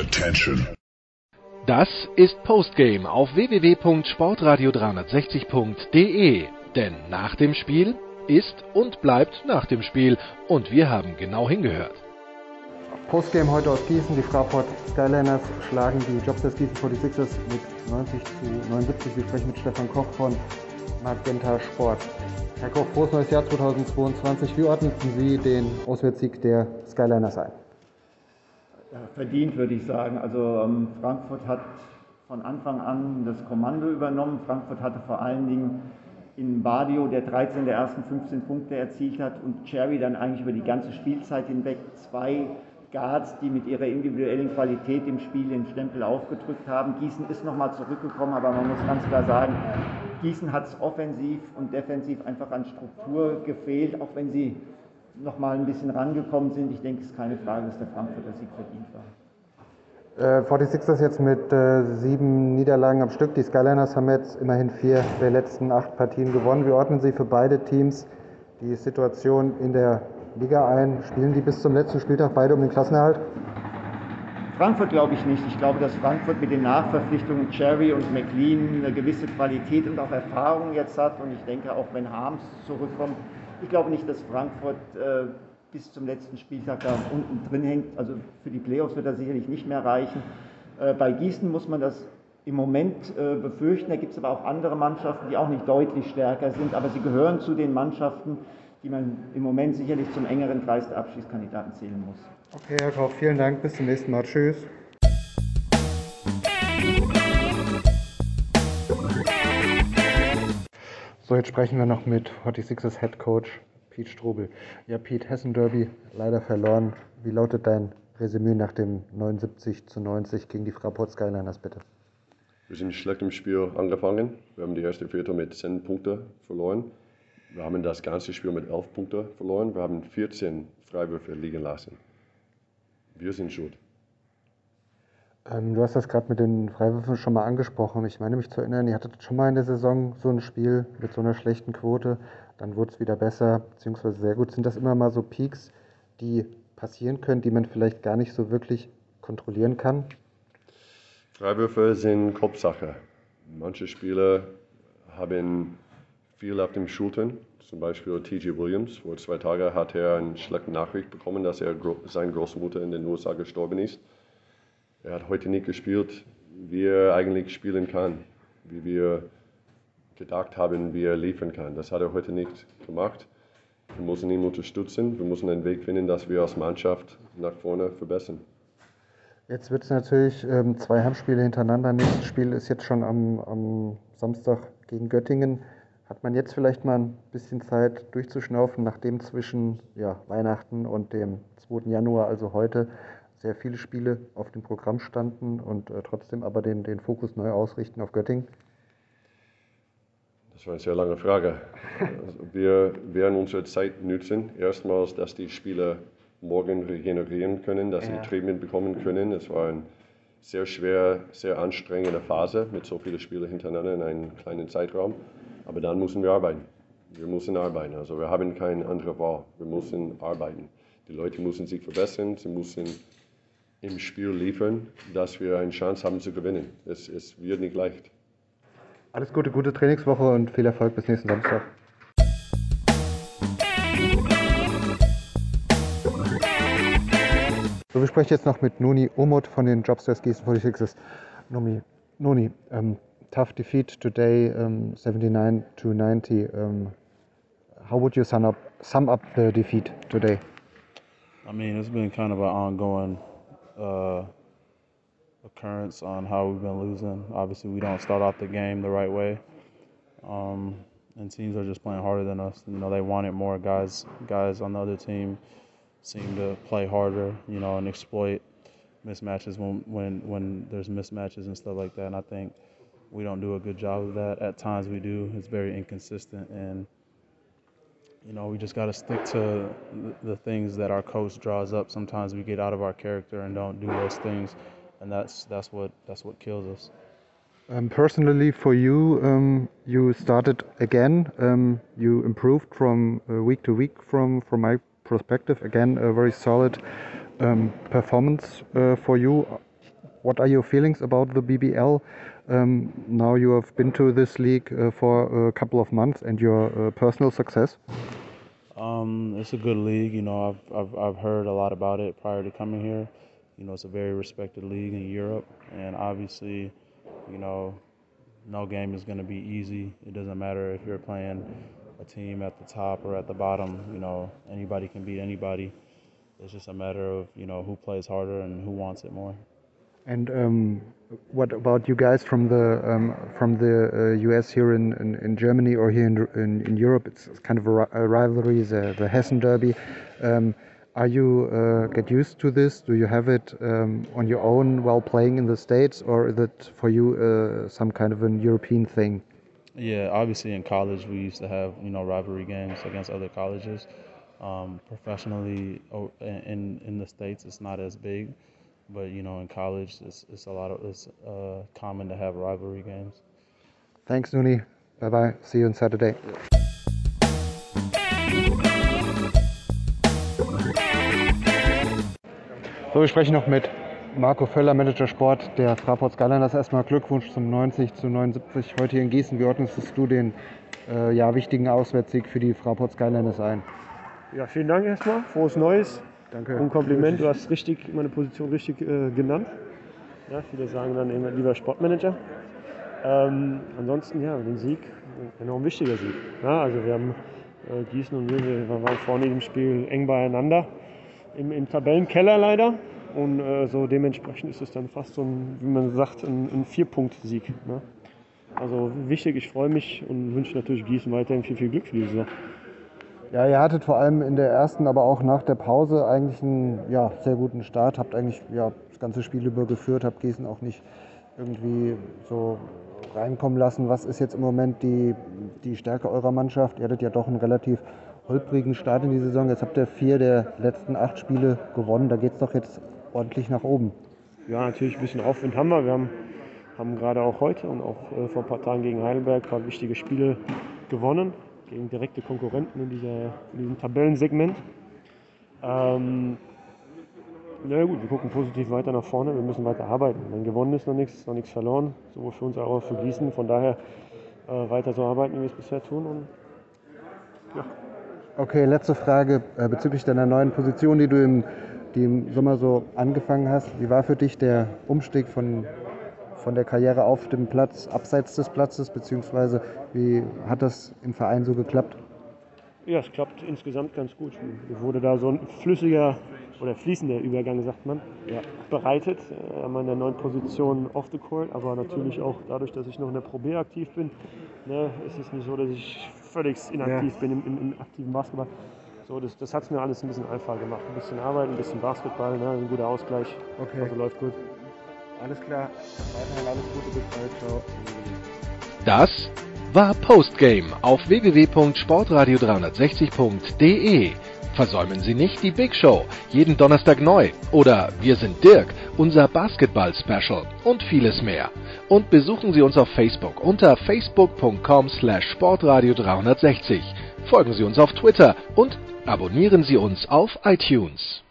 Attention. Das ist Postgame auf www.sportradio360.de. Denn nach dem Spiel ist und bleibt nach dem Spiel. Und wir haben genau hingehört. Postgame heute aus Gießen. Die Fraport Skyliners schlagen die Jobsters Gießen 46ers mit 90 zu 79. Wir sprechen mit Stefan Koch von Magenta Sport. Herr Koch, frohes neues Jahr 2022. Wie ordneten Sie den Auswärtssieg der Skyliners ein? Ja, verdient, würde ich sagen. Also ähm, Frankfurt hat von Anfang an das Kommando übernommen. Frankfurt hatte vor allen Dingen in Badio, der 13 der ersten 15 Punkte erzielt hat, und Cherry dann eigentlich über die ganze Spielzeit hinweg zwei Guards, die mit ihrer individuellen Qualität im Spiel den Stempel aufgedrückt haben. Gießen ist nochmal zurückgekommen, aber man muss ganz klar sagen, Gießen hat es offensiv und defensiv einfach an Struktur gefehlt, auch wenn sie nochmal ein bisschen rangekommen sind. Ich denke, es ist keine Frage, dass der Frankfurter Sieg verdient war. Äh, 46ers jetzt mit äh, sieben Niederlagen am Stück. Die Skyliners haben jetzt immerhin vier der letzten acht Partien gewonnen. Wie ordnen Sie für beide Teams die Situation in der Liga ein? Spielen die bis zum letzten Spieltag beide um den Klassenerhalt? Frankfurt glaube ich nicht. Ich glaube, dass Frankfurt mit den Nachverpflichtungen Cherry und McLean eine gewisse Qualität und auch Erfahrung jetzt hat. Und ich denke, auch wenn Harms zurückkommt, ich glaube nicht, dass Frankfurt äh, bis zum letzten Spieltag da unten drin hängt. Also für die Playoffs wird das sicherlich nicht mehr reichen. Äh, bei Gießen muss man das im Moment äh, befürchten. Da gibt es aber auch andere Mannschaften, die auch nicht deutlich stärker sind. Aber sie gehören zu den Mannschaften, die man im Moment sicherlich zum engeren Kreis der Abschiedskandidaten zählen muss. Okay, Herr Koch, vielen Dank. Bis zum nächsten Mal. Tschüss. So, jetzt sprechen wir noch mit 46ers Head Coach Pete Strobel. Ja, Pete, Hessen Derby leider verloren. Wie lautet dein Resümee nach dem 79 zu 90 gegen die Fraport Skyliners, bitte? Wir sind schlecht im Spiel angefangen. Wir haben die erste Viertel mit 10 Punkten verloren. Wir haben das ganze Spiel mit 11 Punkten verloren. Wir haben 14 Freiwürfe liegen lassen. Wir sind schuld. Ähm, du hast das gerade mit den Freiwürfen schon mal angesprochen. Ich meine mich zu erinnern, ihr hattet schon mal in der Saison so ein Spiel mit so einer schlechten Quote. Dann wurde es wieder besser, beziehungsweise sehr gut. Sind das immer mal so Peaks, die passieren können, die man vielleicht gar nicht so wirklich kontrollieren kann? Freiwürfe sind Kopfsache. Manche Spieler haben viel auf den Schultern. Zum Beispiel T.J. Williams. Vor zwei Tagen hat er eine schlechte Nachricht bekommen, dass er seine Großmutter in den USA gestorben ist. Er hat heute nicht gespielt, wie er eigentlich spielen kann, wie wir gedacht haben, wie er liefern kann. Das hat er heute nicht gemacht. Wir müssen ihn unterstützen. Wir müssen einen Weg finden, dass wir als Mannschaft nach vorne verbessern. Jetzt wird es natürlich ähm, zwei Heimspiele hintereinander. Nächstes Spiel ist jetzt schon am, am Samstag gegen Göttingen. Hat man jetzt vielleicht mal ein bisschen Zeit durchzuschnaufen, nachdem zwischen ja, Weihnachten und dem 2. Januar, also heute, sehr viele Spiele auf dem Programm standen und äh, trotzdem aber den, den Fokus neu ausrichten auf Göttingen? Das war eine sehr lange Frage. Also wir werden unsere Zeit nutzen. Erstmals, dass die Spieler morgen regenerieren können, dass Ja. sie Treatment bekommen können. Es war eine sehr schwer, sehr anstrengende Phase mit so vielen Spielen hintereinander in einem kleinen Zeitraum. Aber dann müssen wir arbeiten. Wir müssen arbeiten. Also wir haben keine andere Wahl. Wir müssen arbeiten. Die Leute müssen sich verbessern. Sie müssen im Spiel liefern, dass wir eine Chance haben zu gewinnen. Es, es wird nicht leicht. Alles Gute, gute Trainingswoche und viel Erfolg bis nächsten Samstag. So, wir sprechen jetzt noch mit Nuni Omot von den Jobsters Gießen 46ers. Numi, Nuni, um, tough defeat today, um, 79 to 90. Um, how would you sum up, sum up the defeat today? I mean, it's been kind of an ongoing uh, occurrence on how we've been losing. Obviously, we don't start off the game the right way, um, and teams are just playing harder than us. You know, they wanted more guys. Guys on the other team seem to play harder. You know, and exploit mismatches when when when there's mismatches and stuff like that. And I think we don't do a good job of that. At times, we do. It's very inconsistent and you know, we just got to stick to the things that our coach draws up. Sometimes we get out of our character and don't do those things, and that's that's what that's what kills us. Um, personally, for you, um, you started again. Um, you improved from uh, week to week. From from my perspective, again, a very solid um, performance uh, for you. What are your feelings about the BBL? Um, now you have been to this league uh, for a couple of months and your uh, personal success. Um, it's a good league. You know, I've, I've I've heard a lot about it prior to coming here. You know, it's a very respected league in Europe, and obviously, you know, no game is going to be easy. It doesn't matter if you're playing a team at the top or at the bottom. You know, anybody can beat anybody. It's just a matter of you know who plays harder and who wants it more. And um, what about you guys from the um, from the uh, US here in, in, in, Germany or here in, in, in Europe? It's kind of a, a rivalry, the, the Hessen Derby. Um, are you uh, get used to this? Do you have it um, on your own while playing in the states, or is it for you uh, some kind of an European thing? Yeah, obviously in college we used to have you know rivalry games against other colleges. Um, professionally, in in the states, it's not as big, but you know in college it's, it's a lot of it's uh, common to have rivalry games. Thanks, Nuni. Bye bye. See you on Saturday. So, wir sprechen noch mit Marco Völler, Manager Sport der Fraport Skyliners. Erstmal Glückwunsch zum 90 zu 79 heute hier in Gießen. Wie ordnest du den äh, ja, wichtigen Auswärtssieg für die Fraport Skyliners ein? Ja, vielen Dank erstmal. Frohes Neues. Danke. Und Kompliment, du hast richtig, meine Position richtig äh, genannt. Ja, viele sagen dann immer lieber Sportmanager. Ähm, ansonsten, ja, den Sieg, enorm wichtiger Sieg. Ja, also wir haben äh, Gießen und wir, wir waren vorne im Spiel eng beieinander im, im Tabellenkeller leider. Und äh, so dementsprechend ist es dann fast so ein, wie man sagt, ein, ein Vier-Punkt-Sieg. Ne? Also wichtig, ich freue mich und wünsche natürlich Gießen weiterhin viel, viel Glück für diese Saison. Ja, ihr hattet vor allem in der ersten, aber auch nach der Pause eigentlich einen ja, sehr guten Start. Habt eigentlich ja, das ganze Spiel über geführt, habt Gießen auch nicht irgendwie so reinkommen lassen. Was ist jetzt im Moment die, die Stärke eurer Mannschaft? Ihr hattet ja doch einen relativ holprigen Start in die Saison. Jetzt habt ihr vier der letzten acht Spiele gewonnen. Da geht es doch jetzt ordentlich nach oben. Ja, natürlich ein bisschen Aufwind haben wir. Wir haben, haben gerade auch heute und auch äh, vor ein paar Tagen gegen Heidelberg ein paar wichtige Spiele gewonnen. Gegen direkte Konkurrenten in, dieser, in diesem Tabellensegment. Ähm, na gut, wir gucken positiv weiter nach vorne. Wir müssen weiter arbeiten. Wenn gewonnen ist noch nichts, noch nichts verloren. Sowohl für uns als auch für Gießen. Von daher äh, weiter so arbeiten, wie wir es bisher tun. Und ja, Okay, letzte Frage äh, bezüglich deiner neuen Position, die du im, die im Sommer so angefangen hast. Wie war für dich der Umstieg von, von der Karriere auf dem Platz, abseits des Platzes, beziehungsweise wie hat das im Verein so geklappt? Ja, es klappt insgesamt ganz gut. Mir wurde da so ein flüssiger oder fließender Übergang, sagt man, ja. bereitet. Äh, an meiner neuen Position off the court, aber natürlich auch dadurch, dass ich noch in der Pro B aktiv bin, ne, ist es nicht so, dass ich völlig inaktiv ja. bin im, im, im, aktiven Basketball. So, das, das hat es mir alles ein bisschen einfacher gemacht. Ein bisschen Arbeit, ein bisschen Basketball, ne, ein guter Ausgleich. Okay. Also läuft gut. Alles klar. Weiterhin alles Gute, bis bald. Ciao. Das war Postgame auf www.sportradio360.de. Versäumen Sie nicht die Big Show, jeden Donnerstag neu. Oder Wir sind Dirk, unser Basketball-Special und vieles mehr. Und besuchen Sie uns auf Facebook unter facebook.com slash sportradio360. Folgen Sie uns auf Twitter und abonnieren Sie uns auf iTunes.